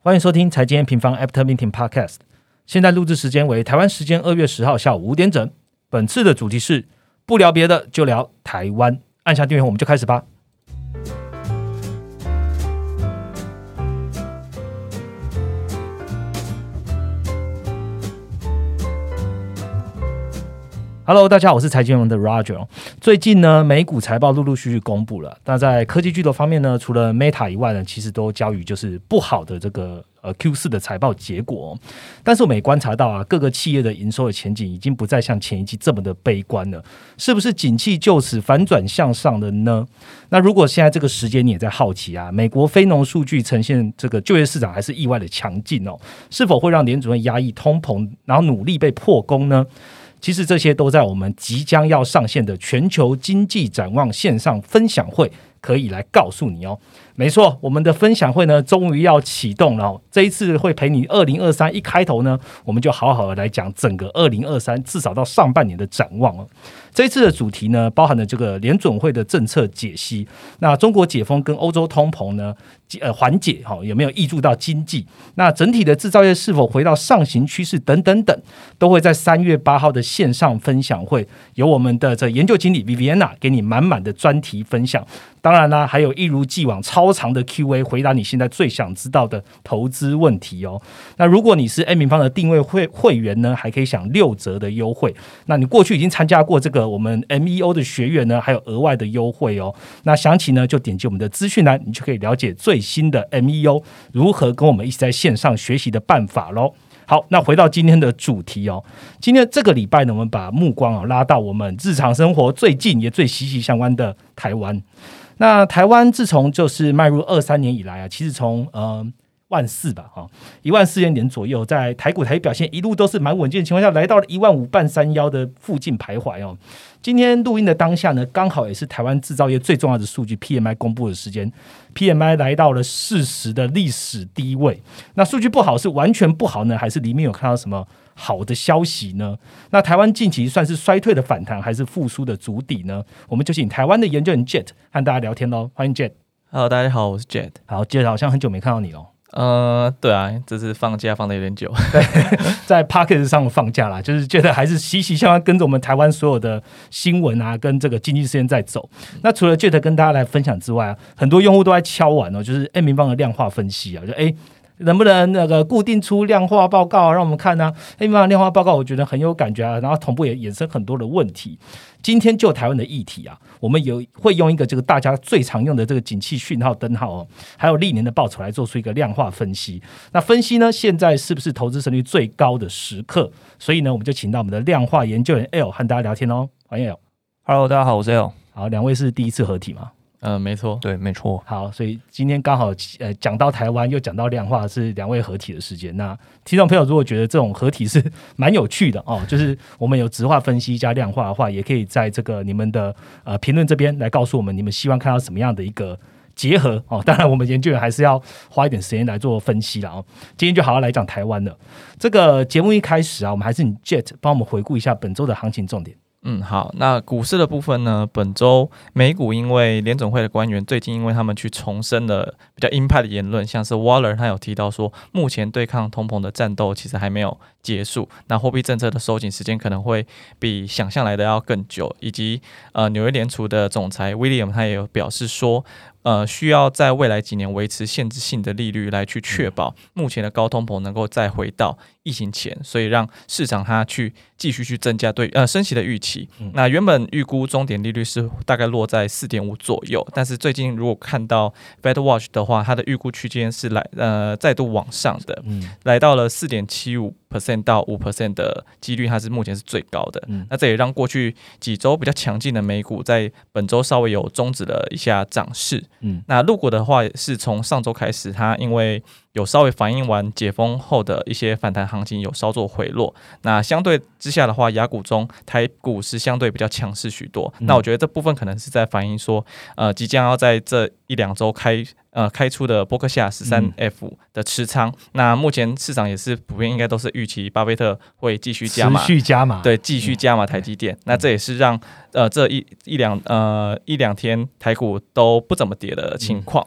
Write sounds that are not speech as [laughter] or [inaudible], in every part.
欢迎收听财经平方 After Meeting Podcast。现在录制时间为台湾时间二月十号下午五点整。本次的主题是不聊别的，就聊台湾。按下订阅，我们就开始吧。Hello，大家好，我是财经王的 Roger。最近呢，美股财报陆陆续续公布了。那在科技巨头方面呢，除了 Meta 以外呢，其实都交于就是不好的这个呃 Q 四的财报结果。但是我们也观察到啊，各个企业的营收的前景已经不再像前一季这么的悲观了。是不是景气就此反转向上的呢？那如果现在这个时间你也在好奇啊，美国非农数据呈现这个就业市场还是意外的强劲哦，是否会让联储会压抑通膨，然后努力被破功呢？其实这些都在我们即将要上线的全球经济展望线上分享会可以来告诉你哦。没错，我们的分享会呢，终于要启动了。这一次会陪你二零二三一开头呢，我们就好好的来讲整个二零二三，至少到上半年的展望哦。这一次的主题呢，包含了这个联准会的政策解析，那中国解封跟欧洲通膨呢，呃缓解哈有没有益助到经济？那整体的制造业是否回到上行趋势？等等等，都会在三月八号的线上分享会，由我们的这研究经理 Viviana 给你满满的专题分享。当然啦，还有一如既往超多长的 Q&A，回答你现在最想知道的投资问题哦。那如果你是 A 平方的定位会会员呢，还可以享六折的优惠。那你过去已经参加过这个我们 MEO 的学员呢，还有额外的优惠哦。那详情呢，就点击我们的资讯栏，你就可以了解最新的 MEO 如何跟我们一起在线上学习的办法喽。好，那回到今天的主题哦，今天这个礼拜呢，我们把目光啊拉到我们日常生活最近也最息息相关的台湾。那台湾自从就是迈入二三年以来啊，其实从呃万四吧哈，一万四千点左右，在台股台表现一路都是蛮稳健的情况下，来到了一万五半山腰的附近徘徊哦。今天录音的当下呢，刚好也是台湾制造业最重要的数据 PMI 公布的时间，PMI 来到了四十的历史低位。那数据不好是完全不好呢，还是里面有看到什么？好的消息呢？那台湾近期算是衰退的反弹，还是复苏的足底呢？我们就请台湾的研究员 Jet 和大家聊天喽。欢迎 Jet。Hello，大家好，我是 Jet。好，Jet 好像很久没看到你哦。呃，对啊，这次放假放的有点久。对，[laughs] 在 p a c k e t 上放假啦，就是觉得还是息息相关，跟着我们台湾所有的新闻啊，跟这个经济事件在走。那除了 Jet 跟大家来分享之外啊，很多用户都在敲碗哦，就是 A 明方的量化分析啊，就哎。能不能那个固定出量化报告让我们看呢？黑马量化报告我觉得很有感觉啊，然后同步也衍生很多的问题。今天就台湾的议题啊，我们有会用一个这个大家最常用的这个景气讯号灯号哦，还有历年的报酬来做出一个量化分析。那分析呢，现在是不是投资胜率最高的时刻？所以呢，我们就请到我们的量化研究员 L 和大家聊天哦。欢迎 L，Hello，大家好，我是 L。好，两位是第一次合体吗？嗯，没错，对，没错。好，所以今天刚好呃讲到台湾，又讲到量化，是两位合体的时间。那听众朋友如果觉得这种合体是 [laughs] 蛮有趣的哦，就是我们有直化分析加量化的话，也可以在这个你们的呃评论这边来告诉我们，你们希望看到什么样的一个结合哦。当然，我们研究员还是要花一点时间来做分析了哦。今天就好好来讲台湾的。这个节目一开始啊，我们还是你 Jet 帮我们回顾一下本周的行情重点。嗯，好，那股市的部分呢？本周美股因为联总会的官员最近因为他们去重申了比较鹰派的言论，像是 Waller 他有提到说，目前对抗通膨的战斗其实还没有结束，那货币政策的收紧时间可能会比想象来的要更久，以及呃纽约联储的总裁 William 他也有表示说。呃，需要在未来几年维持限制性的利率来去确保目前的高通膨能够再回到疫情前，所以让市场它去继续去增加对呃升息的预期。那原本预估终点利率是大概落在四点五左右，但是最近如果看到 Fed Watch 的话，它的预估区间是来呃再度往上的，来到了四点七五。percent 到五 percent 的几率，它是目前是最高的。那这也让过去几周比较强劲的美股，在本周稍微有终止了一下涨势。嗯，那入股的话，是从上周开始，它因为有稍微反映完解封后的一些反弹行情，有稍作回落。那相对之下的话，雅股中台股是相对比较强势许多。那我觉得这部分可能是在反映说，呃，即将要在这一两周开。呃，开出的波克夏十三 F 的持仓，那目前市场也是普遍应该都是预期巴菲特会继续加码，持续加码，对，继续加码台积电。那这也是让呃这一一两呃一两天台股都不怎么跌的情况。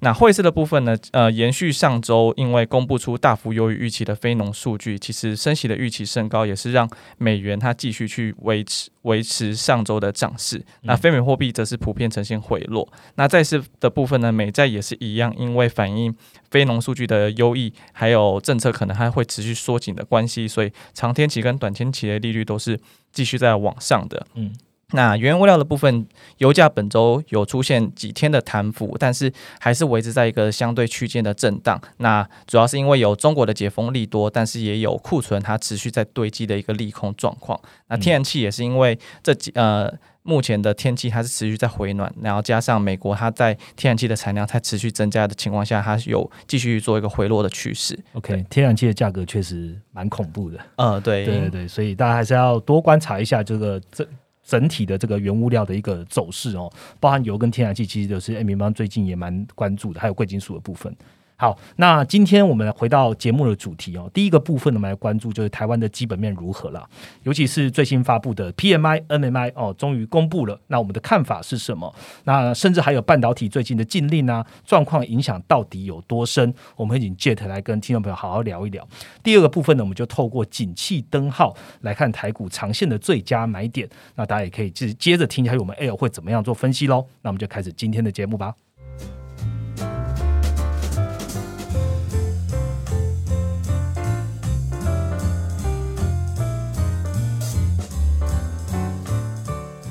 那汇市的部分呢？呃，延续上周因为公布出大幅优于预期的非农数据，其实升息的预期升高，也是让美元它继续去维持维持上周的涨势。那非美货币则是普遍呈现回落。那债市的部分呢？美债也是一样，因为反映非农数据的优异，还有政策可能还会持续缩紧的关系，所以长天期跟短天期的利率都是继续在往上的。嗯。那原物料的部分，油价本周有出现几天的弹幅，但是还是维持在一个相对区间的震荡。那主要是因为有中国的解封利多，但是也有库存它持续在堆积的一个利空状况。那天然气也是因为这几呃目前的天气它是持续在回暖，然后加上美国它在天然气的产量在持续增加的情况下，它有继续做一个回落的趋势。OK，天然气的价格确实蛮恐怖的。呃，对对对，所以大家还是要多观察一下这个这。整体的这个原物料的一个走势哦，包含油跟天然气，其实都是 A 米方最近也蛮关注的，还有贵金属的部分。好，那今天我们回到节目的主题哦。第一个部分呢，我们来关注就是台湾的基本面如何了，尤其是最新发布的 PMI、NMI 哦，终于公布了。那我们的看法是什么？那甚至还有半导体最近的禁令啊，状况影响到底有多深？我们会请 Jet 来跟听众朋友好好聊一聊。第二个部分呢，我们就透过景气灯号来看台股长线的最佳买点。那大家也可以接接着听一下我们 L 会怎么样做分析喽。那我们就开始今天的节目吧。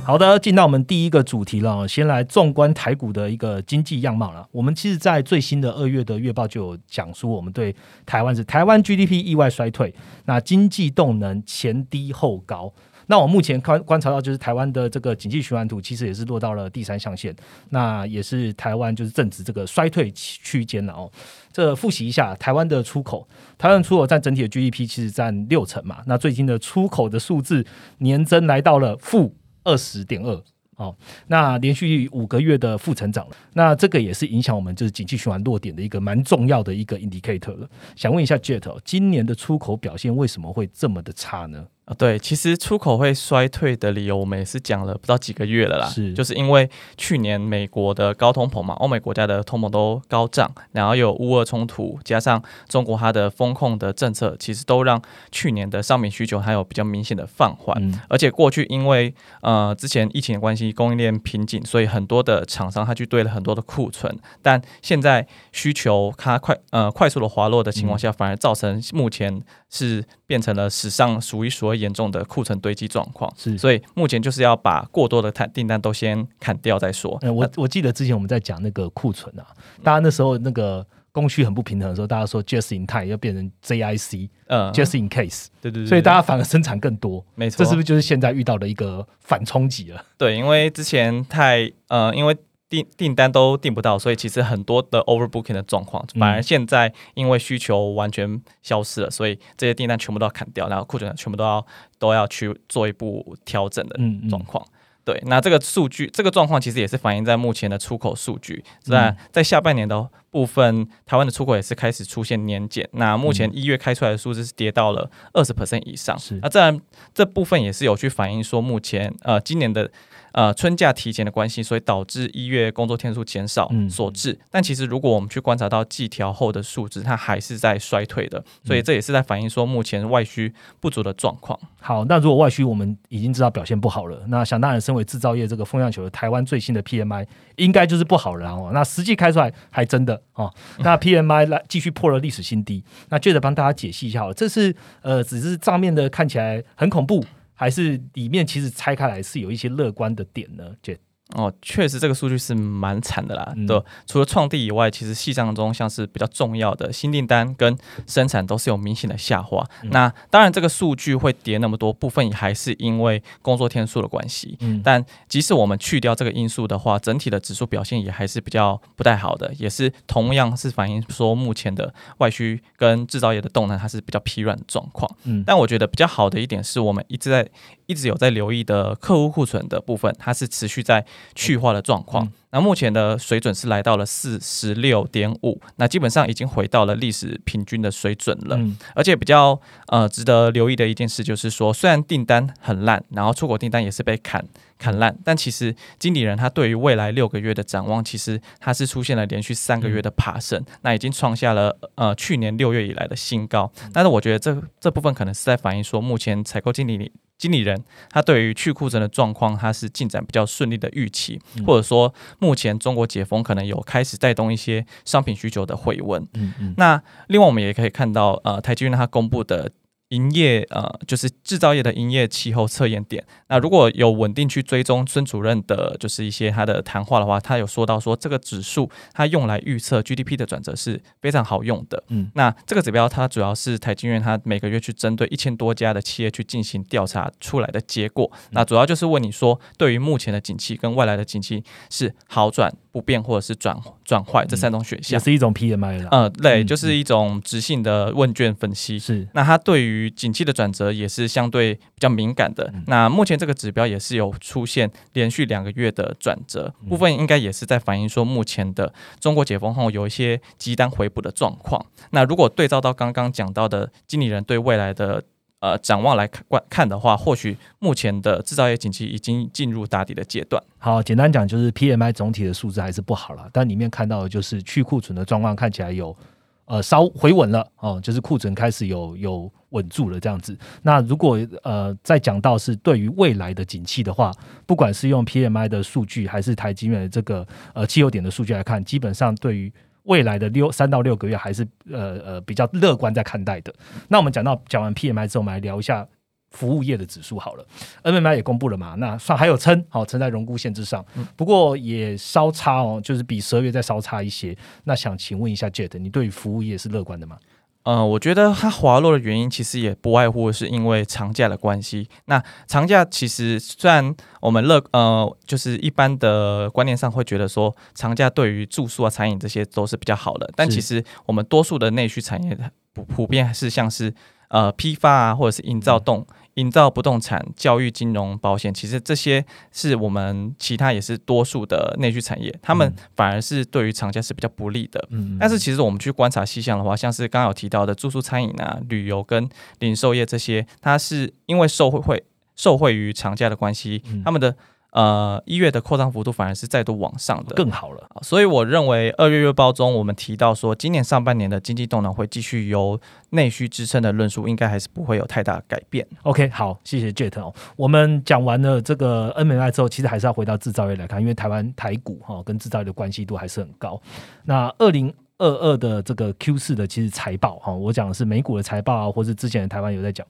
好的，进到我们第一个主题了。先来纵观台股的一个经济样貌了。我们其实，在最新的二月的月报就有讲述，我们对台湾是台湾 GDP 意外衰退，那经济动能前低后高。那我目前观观察到，就是台湾的这个经济循环图，其实也是落到了第三象限，那也是台湾就是正值这个衰退区间了哦。这复习一下，台湾的出口，台湾出口占整体的 GDP 其实占六成嘛。那最近的出口的数字年增来到了负。二十点二，哦，那连续五个月的负成长，那这个也是影响我们就是景气循环落点的一个蛮重要的一个 indicator 了。想问一下 Jet，今年的出口表现为什么会这么的差呢？啊，对，其实出口会衰退的理由，我们也是讲了不到几个月了啦。是，就是因为去年美国的高通膨嘛，欧美国家的通膨都高涨，然后有乌俄冲突，加上中国它的风控的政策，其实都让去年的商品需求还有比较明显的放缓。而且过去因为呃之前疫情的关系，供应链瓶颈，所以很多的厂商他去堆了很多的库存，但现在需求它快呃快速的滑落的情况下，反而造成目前是变成了史上数一数二。严重的库存堆积状况，是，所以目前就是要把过多的碳订单都先砍掉再说。我我记得之前我们在讲那个库存啊，大家那时候那个供需很不平衡的时候，大家说 just in time 要变成 JIC，嗯，just in case，对对对，所以大家反而生产更多，没错，这是不是就是现在遇到的一个反冲击了？对，因为之前太呃，因为。订订单都订不到，所以其实很多的 overbooking 的状况，反而现在因为需求完全消失了，所以这些订单全部都要砍掉，然后库存全部都要都要去做一步调整的状况。对，那这个数据这个状况其实也是反映在目前的出口数据，在在下半年的部分，台湾的出口也是开始出现年减。那目前一月开出来的数字是跌到了二十 percent 以上，是那自然这部分也是有去反映说目前呃今年的。呃，春假提前的关系，所以导致一月工作天数减少所致。但其实如果我们去观察到季调后的数值，它还是在衰退的，所以这也是在反映说目前外需不足的状况。好，那如果外需我们已经知道表现不好了，那想当然，身为制造业这个风向球的台湾最新的 PMI 应该就是不好了哦。那实际开出来还真的哦，[laughs] 那 PMI 来继续破了历史新低。那接着帮大家解析一下，这是呃，只是账面的看起来很恐怖。还是里面其实拆开来是有一些乐观的点呢，就。哦，确实这个数据是蛮惨的啦。对，除了创地以外，其实细账中像是比较重要的新订单跟生产都是有明显的下滑。那当然，这个数据会跌那么多，部分也还是因为工作天数的关系。嗯，但即使我们去掉这个因素的话，整体的指数表现也还是比较不太好的，也是同样是反映说目前的外需跟制造业的动能它是比较疲软的状况。嗯，但我觉得比较好的一点是我们一直在一直有在留意的客户库存的部分，它是持续在。去化的状况。那目前的水准是来到了四十六点五，那基本上已经回到了历史平均的水准了。而且比较呃值得留意的一件事就是说，虽然订单很烂，然后出口订单也是被砍砍烂，但其实经理人他对于未来六个月的展望，其实他是出现了连续三个月的爬升，那已经创下了呃去年六月以来的新高。但是我觉得这这部分可能是在反映说，目前采购经理经理人他对于去库存的状况，他是进展比较顺利的预期，或者说目前中国解封可能有开始带动一些商品需求的回温。嗯嗯。那另外我们也可以看到，呃，台积电它公布的。营业呃，就是制造业的营业气候测验点。那如果有稳定去追踪孙主任的，就是一些他的谈话的话，他有说到说这个指数，它用来预测 GDP 的转折是非常好用的。嗯，那这个指标它主要是台积院它每个月去针对一千多家的企业去进行调查出来的结果。那主要就是问你说，对于目前的景气跟未来的景气是好转。不变或者是转转坏这三种选项，也是一种 PMI 了。嗯，对，就是一种直性的问卷分析。是，那它对于景气的转折也是相对比较敏感的。那目前这个指标也是有出现连续两个月的转折，部分应该也是在反映说目前的中国解封后有一些急单回补的状况。那如果对照到刚刚讲到的经理人对未来的。呃，展望来看看的话，或许目前的制造业景气已经进入打底的阶段。好，简单讲就是 P M I 总体的数字还是不好了，但里面看到的就是去库存的状况看起来有呃稍回稳了哦，就是库存开始有有稳住了这样子。那如果呃再讲到是对于未来的景气的话，不管是用 P M I 的数据还是台积电的这个呃汽油点的数据来看，基本上对于未来的六三到六个月还是呃呃比较乐观在看待的。那我们讲到讲完 PMI 之后，我们来聊一下服务业的指数好了。NMI 也公布了嘛，那算还有撑，好撑在荣枯线之上，不过也稍差哦，就是比十二月再稍差一些。那想请问一下 Jet，你对服务业是乐观的吗？嗯，我觉得它滑落的原因其实也不外乎是因为长假的关系。那长假其实虽然我们乐呃，就是一般的观念上会觉得说长假对于住宿啊、餐饮这些都是比较好的，但其实我们多数的内需产业普普遍是像是呃批发啊，或者是营造动。营造、不动产、教育、金融、保险，其实这些是我们其他也是多数的内需产业，他们反而是对于厂家是比较不利的。嗯，但是其实我们去观察细项的话，像是刚刚有提到的住宿、餐饮啊、旅游跟零售业这些，它是因为受惠会受惠于厂家的关系，他们的。呃，一月的扩张幅度反而是再度往上的，更好了。所以我认为二月月报中我们提到说，今年上半年的经济动能会继续由内需支撑的论述，应该还是不会有太大改变。OK，好，谢谢 Jet 哦。我们讲完了这个 NMI 之后，其实还是要回到制造业来看，因为台湾台股哈跟制造业的关系度还是很高。那二零。二二的这个 Q 四的其实财报哈，我讲的是美股的财报啊，或是之前的台湾有在讲，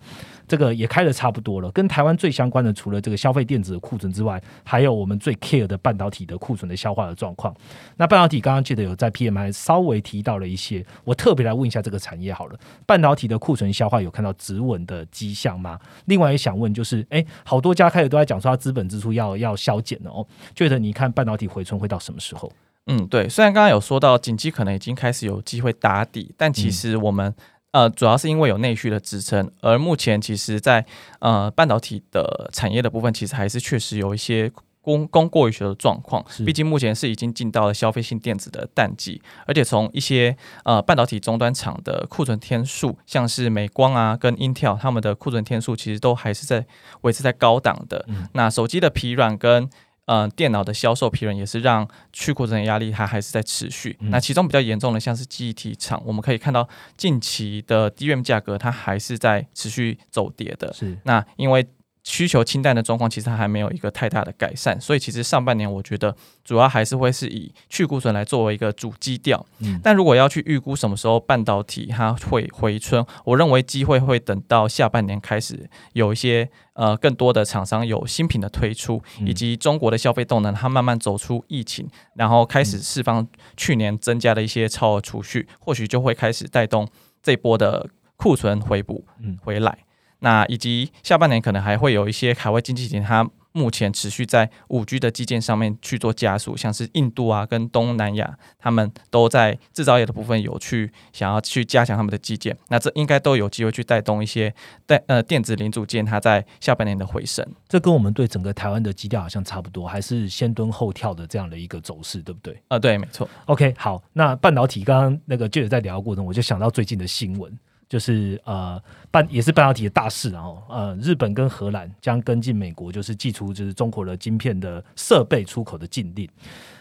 这个也开的差不多了。跟台湾最相关的，除了这个消费电子的库存之外，还有我们最 care 的半导体的库存的消化的状况。那半导体刚刚记得有在 PMI 稍微提到了一些，我特别来问一下这个产业好了，半导体的库存消化有看到止稳的迹象吗？另外也想问就是，哎，好多家开始都在讲说它资本支出要要削减了哦，觉得你看半导体回春会到什么时候？嗯，对，虽然刚刚有说到景气可能已经开始有机会打底，但其实我们呃主要是因为有内需的支撑，而目前其实在呃半导体的产业的部分，其实还是确实有一些供供过于求的状况。毕竟目前是已经进到了消费性电子的淡季，而且从一些呃半导体终端厂的库存天数，像是美光啊跟 Intel 他们的库存天数，其实都还是在维持在高档的。那手机的疲软跟嗯，电脑的销售疲软也是让去库存的压力它还是在持续。那其中比较严重的像是记忆体厂，我们可以看到近期的 DRAM 价格它还是在持续走跌的。是，那因为。需求清淡的状况其实还没有一个太大的改善，所以其实上半年我觉得主要还是会是以去库存来作为一个主基调。嗯，但如果要去预估什么时候半导体它会回春，我认为机会会等到下半年开始有一些呃更多的厂商有新品的推出，以及中国的消费动能它慢慢走出疫情，然后开始释放去年增加的一些超额储蓄，或许就会开始带动这波的库存回补嗯回来。那以及下半年可能还会有一些海外经济体，它目前持续在五 G 的基建上面去做加速，像是印度啊跟东南亚，他们都在制造业的部分有去想要去加强他们的基建，那这应该都有机会去带动一些带呃电子零组件它在下半年的回升。这跟我们对整个台湾的基调好像差不多，还是先蹲后跳的这样的一个走势，对不对？呃，对，没错。OK，好，那半导体刚刚那个记者在聊过程，我就想到最近的新闻，就是呃半也是半导体的大事，然后呃日本跟荷兰将跟进美国，就是寄出就是中国的晶片的设备出口的禁令。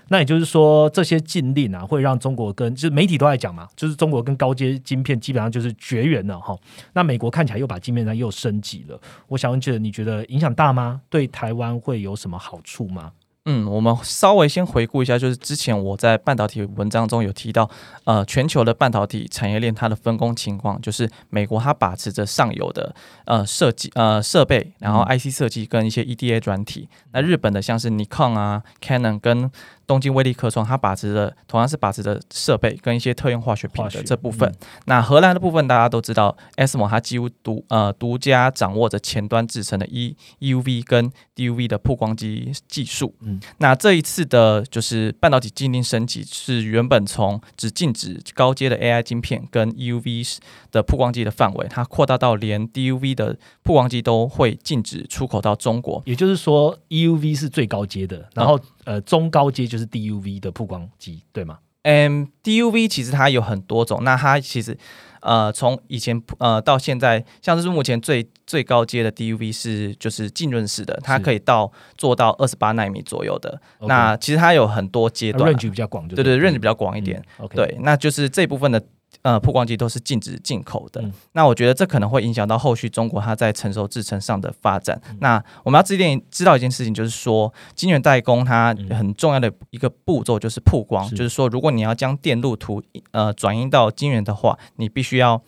那也就是说，这些禁令啊，会让中国跟就是媒体都在讲嘛，就是中国跟高阶晶片基本上就是绝缘了哈。那美国看起来又把晶片呢又升级了，我想问觉得你觉得影响大吗？对台湾会有什么好处吗？嗯，我们稍微先回顾一下，就是之前我在半导体文章中有提到，呃，全球的半导体产业链它的分工情况，就是美国它把持着上游的呃设计呃设备，然后 IC 设计跟一些 EDA 软体，那日本的像是 Nikon 啊、Canon 跟东京威力科创，它把持的同样是把持的设备跟一些特用化学品的这部分。那荷兰的部分大家都知道，ASML 它几乎独呃独家掌握着前端制成的 E EUV 跟 DUV 的曝光机技术。嗯那这一次的就是半导体禁令升级，是原本从只禁止高阶的 AI 晶片跟 EUV 的曝光机的范围，它扩大到连 DUV 的曝光机都会禁止出口到中国。也就是说，EUV 是最高阶的，然后、呃中高阶就是 DUV 的曝光机，对吗？嗯，DUV 其实它有很多种，那它其实呃从以前呃到现在，像是目前最最高阶的 DUV 是就是浸润式的，它可以到做到二十八纳米左右的。那其实它有很多阶段比较广对对对，range 比较广一点。对，那就是这部分的呃曝光机都是禁止进口的。嗯那我觉得这可能会影响到后续中国它在成熟制程上的发展。嗯那我们要知点知道一件事情，就是说晶圆代工它嗯很重要的一个步骤就是曝光，是就是说如果你要将电路图呃转移到晶圆的话，你必须要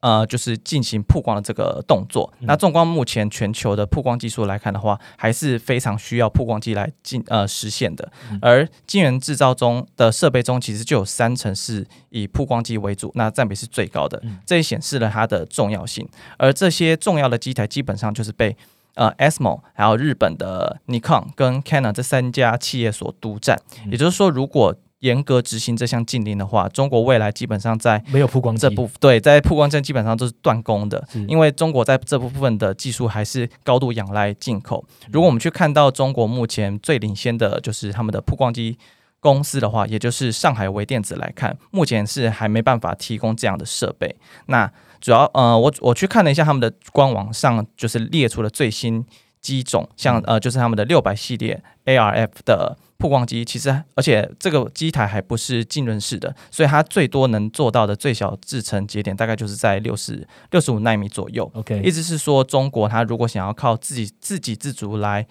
呃就是进行曝光的这个动作。嗯那纵观目前全球的曝光技术来看的话，还是非常需要曝光机来进呃实现的。嗯而晶圆制造中的设备中，其实就有三成是以曝光机为主，那占比是最高的嗯。这也显示了它的重要性。而这些重要的机台基本上就是被呃 ASML 还有日本的 Nikon 跟 Canon 这三家企业所独占。嗯也就是说，如果严格执行这项禁令的话，中国未来基本上在没有曝光机这部对在曝光针基本上都是断供的，因为中国在这部分的技术还是高度仰赖进口。如果我们去看到中国目前最领先的就是他们的曝光机。公司的话，也就是上海微电子来看，目前是还没办法提供这样的设备。那主要呃，我我去看了一下他们的官网上，就是列出了最新机种，像呃，就是他们的六百系列 ARF 的曝光机，其实而且这个机台还不是浸润式的，所以它最多能做到的最小制程节点大概就是在六十六十五纳米左右。OK，意思是说，中国它如果想要靠自己自给自足来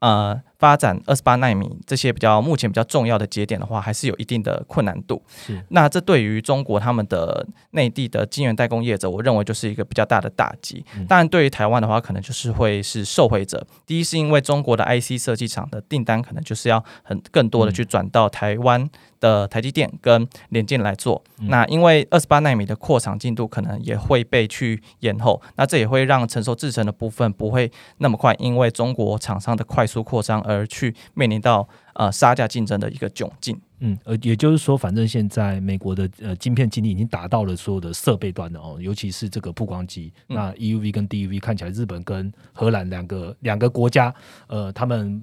呃发展二十八纳米这些比较目前比较重要的节点的话，还是有一定的困难度。是那这对于中国他们的内地的晶圆代工业者，我认为就是一个比较大的打击嗯。当然，对于台湾的话，可能就是会是受惠者。第一，是因为中国的 IC 设计厂的订单可能就是要很更多的去转到台湾的台积电跟联电来做。嗯那因为二十八纳米的扩厂进度可能也会被去延后，那这也会让成熟制程的部分不会那么快，因为中国厂商的快速扩张而去面临到呃杀价竞争的一个窘境。嗯，呃，也就是说，反正现在美国的呃晶片禁令已经达到了所有的设备端了哦，尤其是这个曝光机。嗯那 EUV 跟 DUV 看起来，日本跟荷兰两个两个国家，呃，他们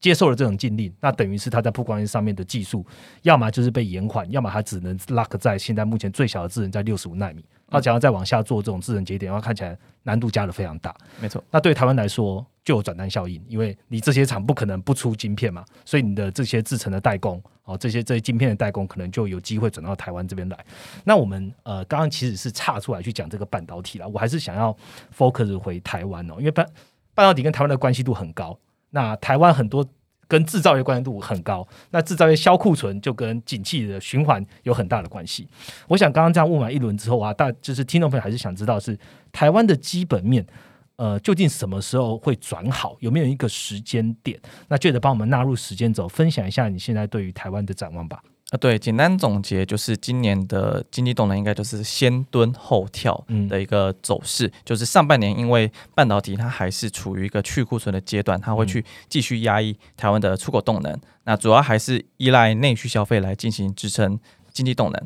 接受了这种禁令，那等于是它在曝光机上面的技术，要么就是被延缓，要么它只能 lock 在现在目前最小的智能在六十五纳米。它想要再往下做这种智能节点，的话看起来难度加的非常大。没错，那对台湾来说就有转单效应，因为你这些厂不可能不出晶片嘛，所以你的这些制成的代工，哦，这些这些晶片的代工可能就有机会转到台湾这边来。那我们呃刚刚其实是岔出来去讲这个半导体了，我还是想要 focus 回台湾哦，因为半半导体跟台湾的关系度很高，那台湾很多。跟制造业关系度很高，那制造业销库存就跟景气的循环有很大的关系。我想刚刚这样问完一轮之后啊，大就是听众朋友还是想知道是台湾的基本面呃，究竟什么时候会转好？有没有一个时间点？那记得帮我们纳入时间轴，分享一下你现在对于台湾的展望吧。啊，对，简单总结就是今年的经济动能应该就是先蹲后跳的一个走势，就是上半年因为半导体它还是处于一个去库存的阶段，它会去继续压抑台湾的出口动能，那主要还是依赖内需消费来进行支撑经济动能。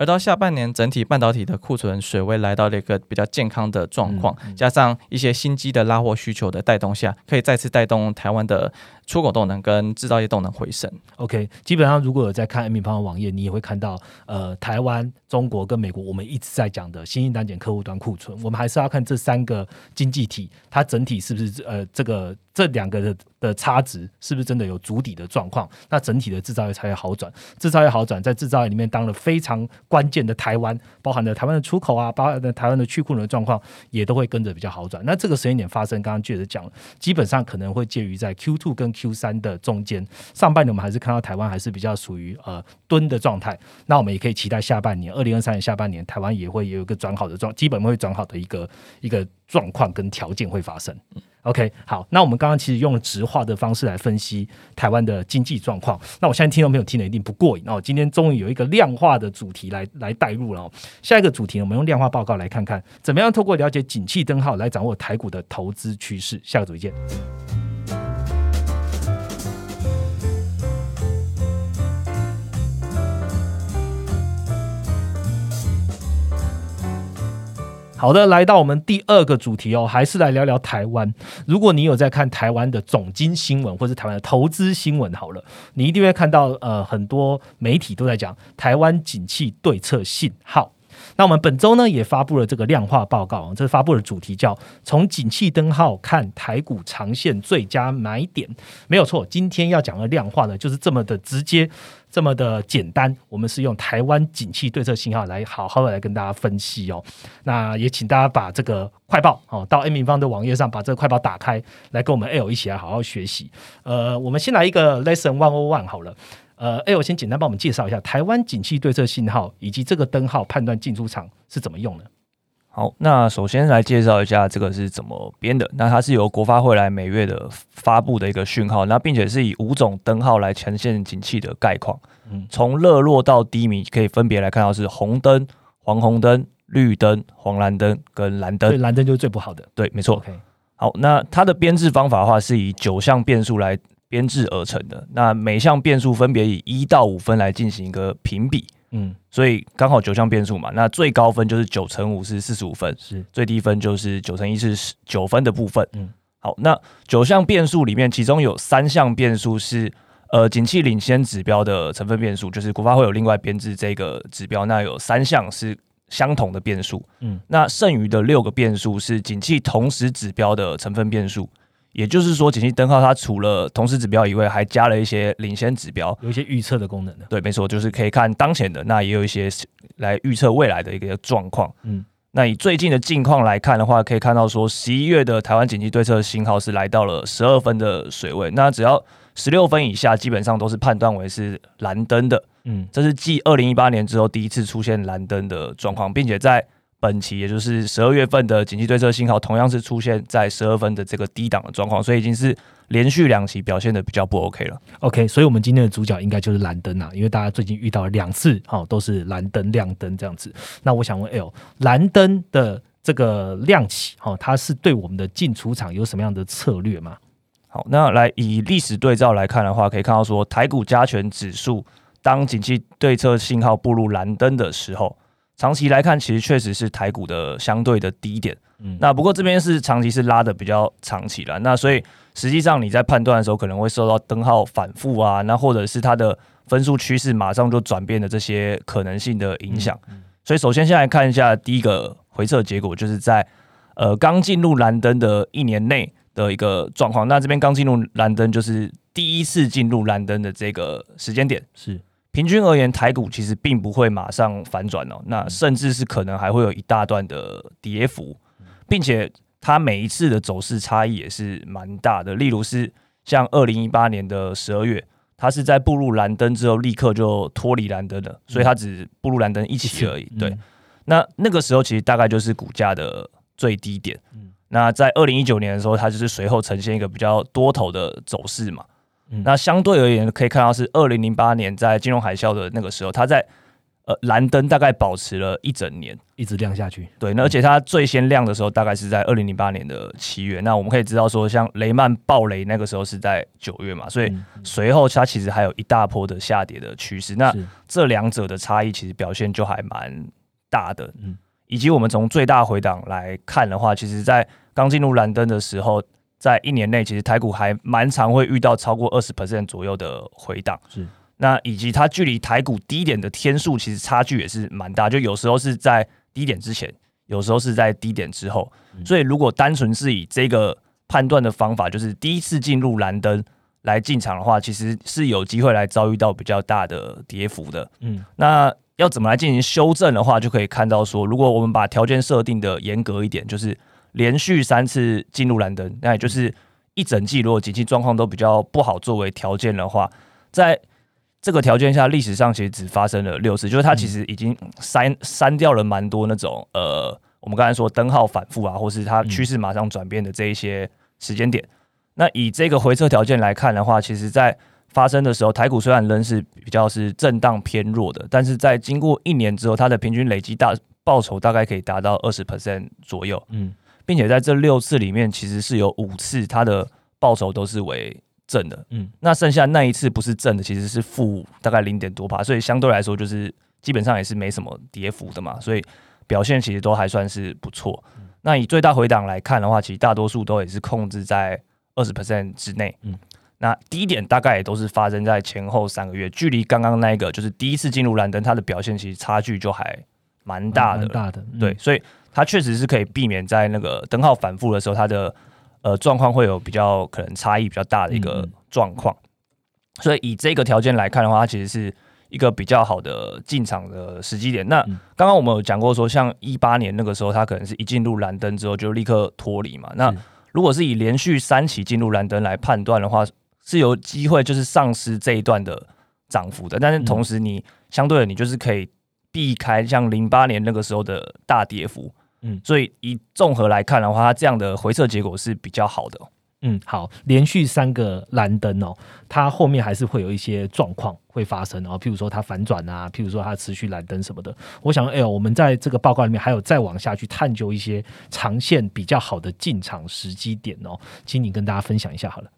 而到下半年，整体半导体的库存水位来到了一个比较健康的状况，加上一些新机的拉货需求的带动下，可以再次带动台湾的出口动能跟制造业动能回升。OK，基本上如果有在看 M 平方的网页，你也会看到，呃，台湾、中国跟美国，我们一直在讲的新兴单减客户端库存，我们还是要看这三个经济体，它整体是不是呃这个。这两个的的差值是不是真的有足底的状况？那整体的制造业才会好转。制造业好转，在制造业里面当了非常关键的台湾，包含了台湾的出口啊，包含了台湾的去库存的状况，也都会跟着比较好转。那这个时间点发生，刚刚确实讲了，基本上可能会介于在 Q two 跟 Q 三的中间。上半年我们还是看到台湾还是比较属于呃蹲的状态。那我们也可以期待下半年，二零二三年下半年，台湾也会有一个转好的状，基本会转好的一个一个状况跟条件会发生。OK，好，那我们刚刚其实用直化的方式来分析台湾的经济状况。那我相信听众朋友听的一定不过瘾哦。今天终于有一个量化的主题来来带入了。下一个主题，我们用量化报告来看看，怎么样透过了解景气灯号来掌握台股的投资趋势。下个主题见。好的，来到我们第二个主题哦，还是来聊聊台湾。如果你有在看台湾的总经新闻，或是台湾的投资新闻，好了，你一定会看到呃，很多媒体都在讲台湾景气对策信号。那我们本周呢也发布了这个量化报告，这发布的主题叫“从景气灯号看台股长线最佳买点”，没有错。今天要讲的量化呢，就是这么的直接。这么的简单，我们是用台湾景气对策信号来好好的来跟大家分析哦。那也请大家把这个快报哦，到 A 平方的网页上把这个快报打开，来跟我们 L 一起来好好学习。呃，我们先来一个 Lesson One O One 好了。呃哎，我先简单帮我们介绍一下台湾景气对策信号以及这个灯号判断进出场是怎么用的。好，那首先来介绍一下这个是怎么编的。那它是由国发会来每月的发布的一个讯号，那并且是以五种灯号来呈现景气的概况。嗯，从热落到低迷，可以分别来看到是红灯、黄红灯、绿灯、黄蓝灯跟蓝灯。蓝灯就是最不好的。对，没错。好，那它的编制方法的话，是以九项变数来编制而成的。那每项变数分别以一到五分来进行一个评比。嗯，所以刚好九项变数嘛，那最高分就是九乘五是四十五分，是最低分就是九乘一是十九分的部分。嗯，好，那九项变数里面，其中有三项变数是呃景气领先指标的成分变数，就是国发会有另外编制这个指标，那有三项是相同的变数。嗯，那剩余的六个变数是景气同时指标的成分变数。也就是说，景气灯号它除了同时指标以外，还加了一些领先指标，有一些预测的功能的。对，没错，就是可以看当前的，那也有一些来预测未来的一个状况。嗯，那以最近的近况来看的话，可以看到说，十一月的台湾景气对策信号是来到了十二分的水位，那只要十六分以下，基本上都是判断为是蓝灯的。嗯，这是继二零一八年之后第一次出现蓝灯的状况，并且在。本期也就是十二月份的景气对策信号，同样是出现在十二分的这个低档的状况，所以已经是连续两期表现的比较不 OK 了。OK，所以我们今天的主角应该就是蓝灯啊，因为大家最近遇到了两次，哈，都是蓝灯亮灯这样子。那我想问 L，蓝灯的这个亮起，哈，它是对我们的进出场有什么样的策略吗？好，那来以历史对照来看的话，可以看到说台股加权指数当景气对策信号步入蓝灯的时候。长期来看，其实确实是台股的相对的低点。嗯，那不过这边是长期是拉的比较长期了。那所以实际上你在判断的时候，可能会受到灯号反复啊，那或者是它的分数趋势马上就转变的这些可能性的影响。所以首先先来看一下第一个回测结果，就是在呃刚进入蓝灯的一年内的一个状况。那这边刚进入蓝灯，就是第一次进入蓝灯的这个时间点是。平均而言，台股其实并不会马上反转哦，那甚至是可能还会有一大段的跌幅，并且它每一次的走势差异也是蛮大的。例如是像二零一八年的十二月，它是在步入蓝灯之后立刻就脱离蓝灯了，所以它只步入蓝灯一起而已。对，那那个时候其实大概就是股价的最低点。那在二零一九年的时候，它就是随后呈现一个比较多头的走势嘛。嗯那相对而言，可以看到是二零零八年在金融海啸的那个时候，它在呃蓝灯大概保持了一整年。一直亮下去。对，那而且它最先亮的时候大概是在二零零八年的七月。那我们可以知道说，像雷曼暴雷那个时候是在九月嘛，所以嗯随后它其实还有一大波的下跌的趋势。那这两者的差异其实表现就还蛮大的。嗯嗯，以及我们从最大回档来看的话，其实在刚进入蓝灯的时候，在一年内，其实台股还蛮常会遇到超过二十 percent 左右的回档。是，那以及它距离台股低点的天数，其实差距也是蛮大，就有时候是在低点之前，有时候是在低点之后。嗯所以如果单纯是以这个判断的方法，就是第一次进入蓝灯来进场的话，其实是有机会来遭遇到比较大的跌幅的。嗯那要怎么来进行修正的话，就可以看到说，如果我们把条件设定的严格一点，就是连续三次进入蓝灯，那也就是一整季如果景气状况都比较不好作为条件的话，在这个条件下，历史上其实只发生了六次，就是它其实已经删删掉了蛮多那种呃，我们刚才说灯号反复啊，或是它趋势马上转变的这一些时间点。那以这个回撤条件来看的话，其实在发生的时候，台股虽然仍是比较是震荡偏弱的，但是在经过一年之后，它的平均累积大报酬大概可以达到二十 percent 左右，嗯并且在这六次里面，其实是有五次它的报酬都是为正的，嗯那剩下那一次不是正的，其实是负大概零点多帕，所以相对来说就是基本上也是没什么跌幅的嘛，所以表现其实都还算是不错。那以最大回档来看的话，其实大多数都也是控制在二十 percent 之内。嗯嗯，那低点大概也都是发生在前后三个月，距离刚刚那个就是第一次进入蓝灯，它的表现其实差距就还蛮大的。蛮大的，嗯对，，所以它确实是可以避免在那个灯号反复的时候，它的呃状况会有比较可能差异比较大的一个嗯嗯状况。所以以这个条件来看的话，它其实是一个比较好的进场的时机点。那嗯刚刚我们有讲过说，像一八年那个时候，它可能是一进入蓝灯之后就立刻脱离嘛。那如果是以连续三起进入蓝灯来判断的话，是有机会就是丧失这一段的涨幅的。但是同时，你相对的你就是可以避开像零八年那个时候的大跌幅。嗯嗯，所以以综合来看的话，它这样的回撤结果是比较好的哦。嗯，好，连续三个蓝灯哦，它后面还是会有一些状况会发生哦，譬如说它反转啊，譬如说它持续蓝灯什么的。我想，哎呦，我们在这个报告里面还有再往下去探究一些长线比较好的进场时机点哦，请你跟大家分享一下好了。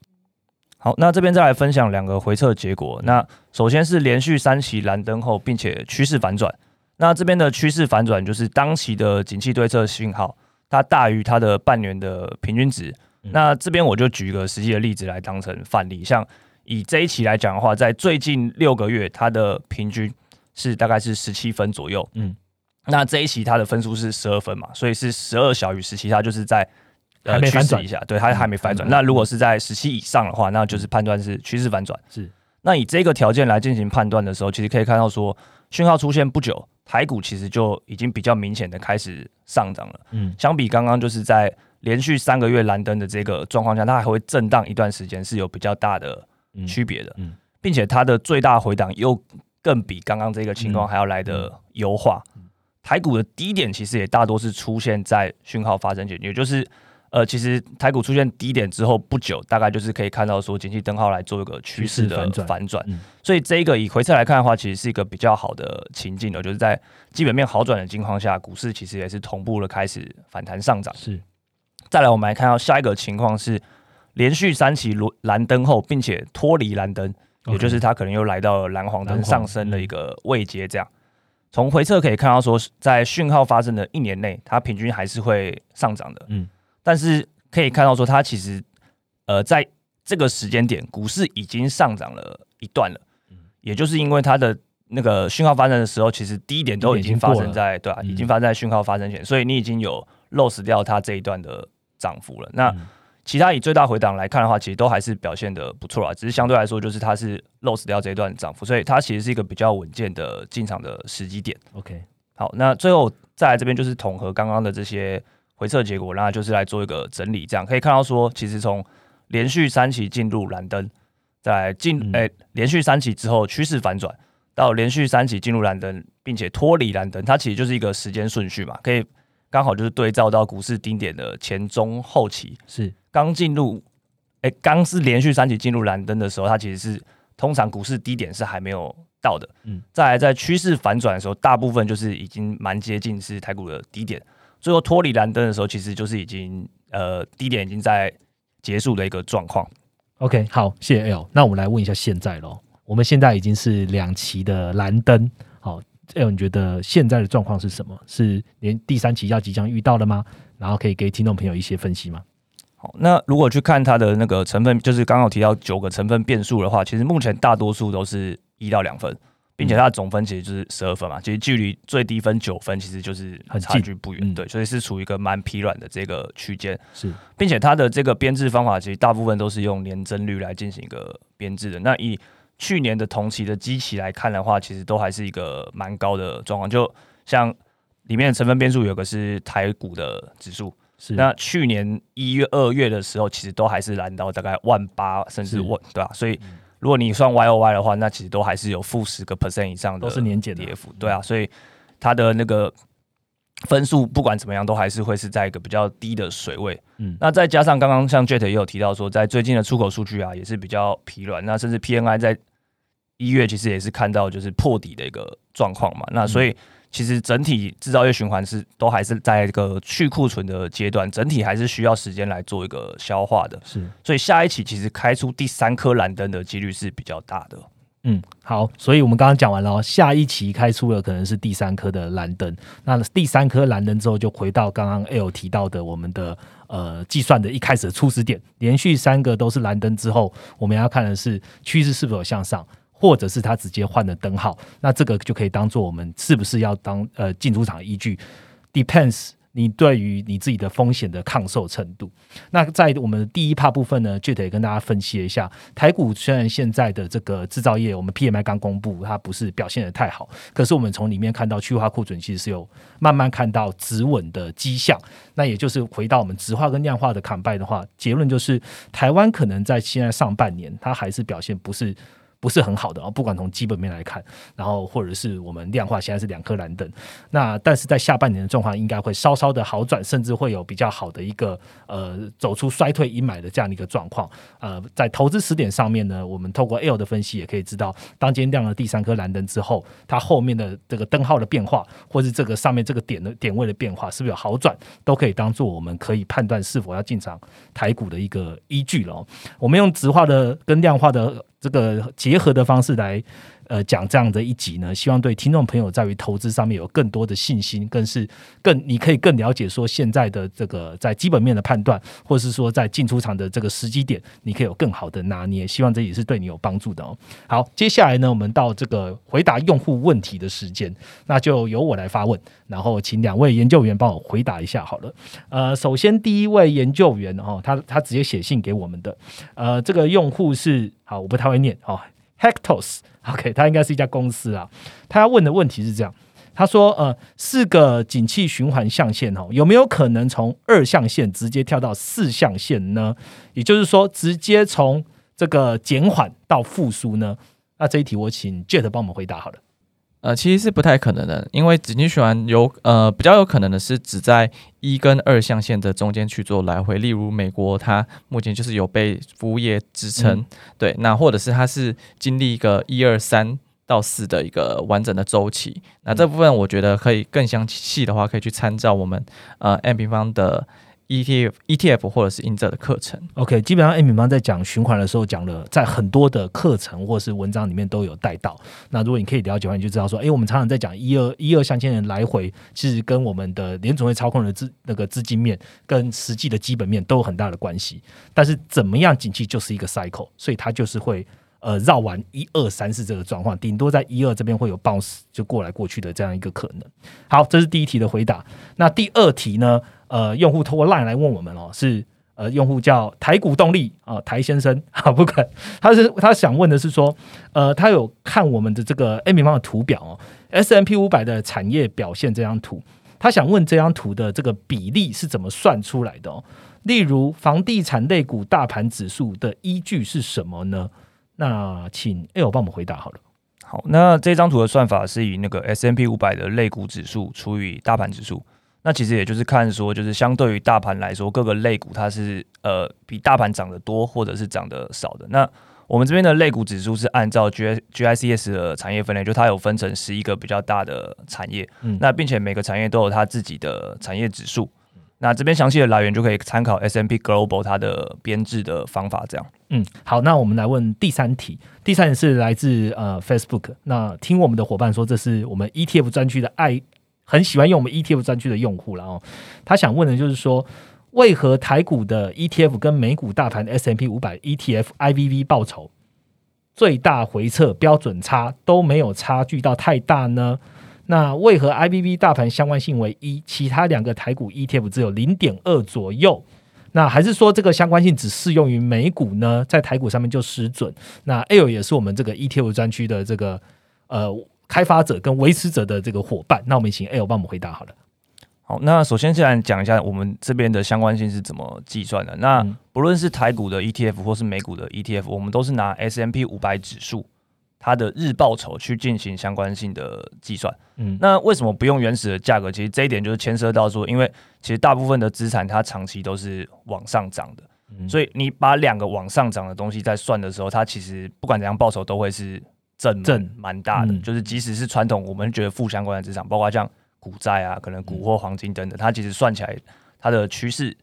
好，那这边再来分享两个回撤结果。那首先是连续三期蓝灯后，并且趋势反转。那这边的趋势反转就是当期的景气对策信号，它大于它的半年的平均值。嗯那这边我就举一个实际的例子来当成范例，像以这一期来讲的话，在最近六个月，它的平均是大概是十七分左右。嗯嗯，那这一期它的分数是十二分嘛，所以是十二小于十七，它就是在呃趋势一下，对，它还没反转。嗯那如果是在十七以上的话，那就是判断是趋势反转。是，那以这个条件来进行判断的时候，其实可以看到说，讯号出现不久，台股其实就已经比较明显的开始上涨了。嗯。相比刚刚就是在连续三个月蓝灯的这个状况下，它还会震荡一段时间，是有比较大的嗯区别的，嗯并且它的最大回档又更比刚刚这个情况嗯。还要来的优化。台股的低点其实也大多是出现在讯号发生前，也就是呃，其实台股出现低点之后不久，大概就是可以看到说景气灯号来做一个趋势的反转。嗯所以这一个以回撤来看的话，其实是一个比较好的情境的，就是在基本面好转的情况下，股市其实也是同步的开始反弹上涨。是，再来，我们来看到下一个情况是连续三期蓝蓝灯后，并且脱离蓝灯，也就是它可能又来到了蓝黄灯上升的一个位阶。这样，从回撤可以看到说，在讯号发生的一年内，它平均还是会上涨的。嗯但是可以看到说，它其实呃在这个时间点，股市已经上涨了一段了。也就是因为它的那个讯号发生的时候，其实低点都已经发生在对啊，嗯已经发生在讯号发生前，所以你已经有 loss 掉它这一段的涨幅了。那嗯其他以最大回档来看的话，其实都还是表现的不错啊，只是相对来说，就是它是 loss 掉这一段涨幅，所以它其实是一个比较稳健的进场的时机点。OK，好，那最后再来这边就是统合刚刚的这些回测结果，那就是来做一个整理，这样可以看到说，其实从连续三期进入蓝灯，在进嗯诶、连续三期之后趋势反转，到连续三期进入蓝灯，并且脱离蓝灯，它其实就是一个时间顺序嘛，可以刚好就是对照到股市顶点的前中后期，是，刚进入哎，刚是连续三期进入蓝灯的时候，它其实是通常股市低点是还没有到的。嗯，再来在趋势反转的时候，大部分就是已经蛮接近是台股的低点。最后脱离蓝灯的时候，其实就是已经呃低点已经在结束的一个状况。OK，好，谢谢 L。那我们来问一下现在喽，我们现在已经是两期的蓝灯。好，L，你觉得现在的状况是什么？是连第三期要即将遇到了吗？然后可以给听众朋友一些分析吗？好，那如果去看它的那个成分，就是刚刚提到九个成分变数的话，其实目前大多数都是一到两分，并且它的总分其实就是十二分嘛，其实距离最低分九分其实就是差距不远，对，所以是处于一个蛮疲软的这个区间，是，并且它的这个编制方法其实大部分都是用年增率来进行一个编制的。那以去年的同期的基期来看的话，其实都还是一个蛮高的状况，就像里面的成分变数有个是台股的指数。那去年一月、二月的时候，其实都还是来到大概万八，甚至万，对吧？所以如果你算 Y O Y 的话，那其实都还是有负十个 percent 以上的，都是年减跌幅，对啊。所以它的那个分数不管怎么样，都还是会是在一个比较低的水位。嗯，那再加上刚刚像 Jet 也有提到说，在最近的出口数据啊，也是比较疲软。那甚至 P N I 在一月其实也是看到就是破底的一个状况嘛。那所以。其实整体制造业循环是都还是在一个去库存的阶段，整体还是需要时间来做一个消化的。是，所以下一期其实开出第三颗蓝灯的几率是比较大的。嗯，好，所以我们刚刚讲完了，下一期开出了可能是第三颗的蓝灯。那第三颗蓝灯之后，就回到刚刚 L 提到的我们的呃计算的一开始的初始点，连续三个都是蓝灯之后，我们要看的是趋势是否向上。或者是他直接换了灯号，那这个就可以当做我们是不是要当呃进出场依据？Depends 你对于你自己的风险的抗受程度。那在我们第一 part 部分呢就得跟大家分析一下，台股虽然现在的这个制造业，我们 PMI 刚公布，它不是表现的太好，可是我们从里面看到去化库存其实是有慢慢看到止稳的迹象。那也就是回到我们直化跟量化的砍败的话，结论就是台湾可能在现在上半年，它还是表现不是。不是很好的啊，不管从基本面来看，然后或者是我们量化现在是两颗蓝灯，那但是在下半年的状况应该会稍稍的好转，甚至会有比较好的一个呃走出衰退阴霾的这样的一个状况。呃，在投资时点上面呢，我们透过 L 的分析也可以知道，当今天亮了第三颗蓝灯之后，它后面的这个灯号的变化，或是这个上面这个点的点位的变化，是不是有好转，都可以当做我们可以判断是否要进场台股的一个依据了。我们用直化的跟量化的。这个结合的方式来。呃，讲这样的一集呢，希望对听众朋友在于投资上面有更多的信心，更是更你可以更了解说现在的这个在基本面的判断，或是说在进出场的这个时机点，你可以有更好的拿捏。希望这也是对你有帮助的哦。好，接下来呢，我们到这个回答用户问题的时间，那就由我来发问，然后请两位研究员帮我回答一下好了。呃，首先第一位研究员哦，他他直接写信给我们的，呃，这个用户是好，我不太会念哦。Hectos，OK，它应该是一家公司啊。他要问的问题是这样，他说：呃，四个景气循环象限哦，有没有可能从二象限直接跳到四象限呢？也就是说，直接从这个减缓到复苏呢？那这一题我请 Jet 帮我们回答好了。呃，其实是不太可能的，因为紫金循环有呃比较有可能的是只在一跟二象限的中间去做来回，例如美国它目前就是有被服务业支撑，对，那或者是它是经历一个一二三到四的一个完整的周期，那这部分我觉得可以更详细的话，可以去参照我们呃 M 平方的。ETF、ETF 或者是英者的课程，OK，基本上 A 米方在讲循环的时候，讲了在很多的课程或是文章里面都有带到。那如果你可以了解的话，你就知道说，哎，我们常常在讲一二一二三千的来回，其实跟我们的联总会操控的资那个资金面跟实际的基本面都有很大的关系。但是怎么样景气就是一个 cycle，所以它就是会呃绕完一二三四这个状况，顶多在一二这边会有 bounce 就过来过去的这样一个可能。好，这是第一题的回答。那第二题呢？呃，用户通过 LINE 来问我们哦，是呃，用户叫台股动力啊，台先生 [laughs] 啊，不管他是他想问的是说，呃，他有看我们的这个 A 平方的图表哦，S M P 五百的产业表现这张图，他想问这张图的这个比例是怎么算出来的哦？例如房地产类股大盘指数的依据是什么呢？那请 L 帮我们回答好了。好，那这张图的算法是以那个 S M P 五百的类股指数除以大盘指数。那其实也就是看说，就是相对于大盘来说，各个类股它是呃比大盘涨得多，或者是涨得少的。那我们这边的类股指数是按照 G G I C S 的产业分类，就它有分成十一个比较大的产业，嗯那并且每个产业都有它自己的产业指数。那这边详细的来源就可以参考 S M P Global 它的编制的方法，这样。嗯，好，那我们来问第三题。第三题是来自呃 Facebook。那听我们的伙伴说，这是我们 ETF 专区的爱，很喜欢用我们 ETF 专区的用户了哦。他想问的就是说，为何台股的 ETF 跟美股大盘 S M P 五百 ETF I V V 报酬最大回撤标准差都没有差距到太大呢？那为何 I V V 大盘相关性为一，其他两个台股 ETF 只有零点二左右？那还是说这个相关性只适用于美股呢？在台股上面就失准。那 L 也是我们这个 ETF 专区的这个呃开发者跟维持者的这个伙伴。那我们请 L 帮我们回答好了。好，那首先先来讲一下我们这边的相关性是怎么计算的。那嗯不论是台股的 ETF 或是美股的 ETF，我们都是拿 S M P 五百指数它的日报酬去进行相关性的计算。嗯，那为什么不用原始的价格？其实这一点就是牵涉到说，因为其实大部分的资产它长期都是往上涨的，嗯所以你把两个往上涨的东西在算的时候，它其实不管怎样报酬都会是正蛮正蛮大的。嗯就是即使是传统我们觉得负相关的资产，包括像股债啊，可能股或黄金等等，它其实算起来它的趋势，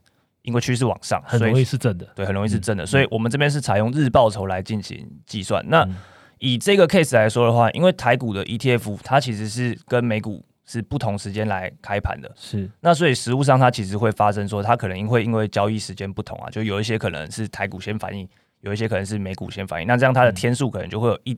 因为趋势往上，很容易是正的。对很容易是正的。嗯所以我们这边是采用日报酬来进行计算。那嗯以这个 case 来说的话，因为台股的 ETF 它其实是跟美股是不同时间来开盘的，是那所以实物上它其实会发生说，它可能因会因为交易时间不同啊，就有一些可能是台股先反应，有一些可能是美股先反应，那这样它的天数可能就会有一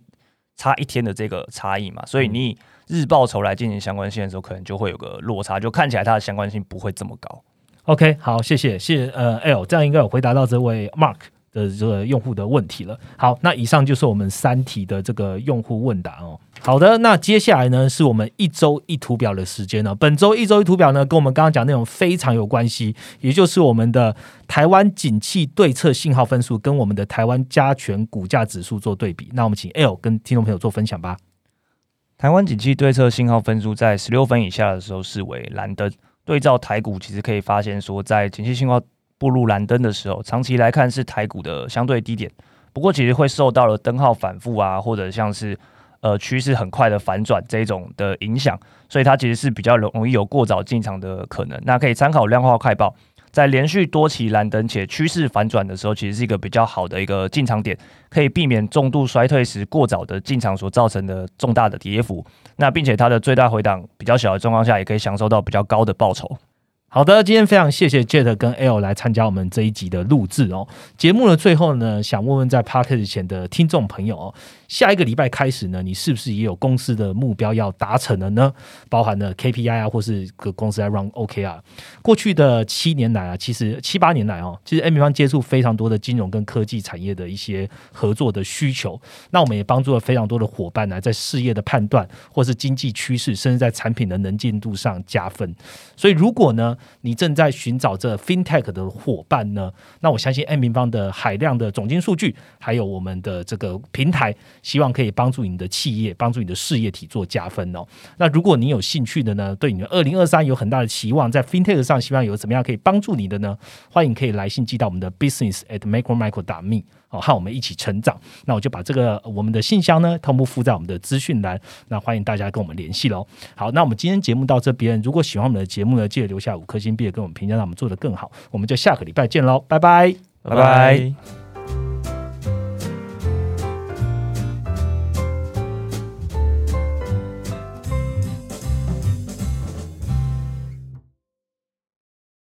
差一天的这个差异嘛，所以你以日报酬来进行相关性的时候，可能就会有个落差，就看起来它的相关性不会这么高。OK，好，谢谢，谢谢呃 L，这样应该有回答到这位 Mark 的这个用户的问题了。好，那以上就是我们三题的这个用户问答哦。好的，那接下来呢是我们一周一图表的时间了。本周一周一图表呢跟我们刚刚讲内容非常有关系，也就是我们的台湾景气对策信号分数跟我们的台湾加权股价指数做对比。那我们请 L 跟听众朋友做分享吧。台湾景气对策信号分数在十六分以下的时候视为蓝灯。对照台股，其实可以发现说，在景气信号步入蓝灯的时候，长期来看是台股的相对低点。不过，其实会受到了灯号反复啊，或者像是呃趋势很快的反转这一种的影响，所以它其实是比较容易有过早进场的可能。那可以参考量化快报，在连续多期蓝灯且趋势反转的时候，其实是一个比较好的一个进场点，可以避免重度衰退时过早的进场所造成的重大的跌幅。那并且它的最大回档比较小的状况下，也可以享受到比较高的报酬。好的，今天非常谢谢 Jet 跟 L 来参加我们这一集的录制哦。节目的最后呢，想问问在 p a r k e t 前的听众朋友哦，下一个礼拜开始呢，你是不是也有公司的目标要达成了呢？包含了 KPI 啊，或是个公司在 run OK 啊。过去的七年来啊，其实七八年来哦，其实 M 方接触非常多的金融跟科技产业的一些合作的需求。那我们也帮助了非常多的伙伴呢，在事业的判断，或是经济趋势，甚至在产品的能见度上加分。所以，如果呢，你正在寻找这 FinTech 的伙伴呢，那我相信 M 平方的海量的总经数据，还有我们的这个平台，希望可以帮助你的企业，帮助你的事业体做加分哦。那如果你有兴趣的呢，对你的二零二三有很大的期望，在 FinTech 上希望有怎么样可以帮助你的呢？欢迎可以来信寄到我们的 business at micromicro 打 me 哦，和我们一起成长。那我就把这个我们的信箱呢，同步附在我们的资讯栏。那欢迎大家跟我们联系喽。好，那我们今天节目到这边，如果喜欢我们的节目呢，记得留下五颗星，并且跟我们评价，让我们做得更好。我们就下个礼拜见喽，拜拜。拜拜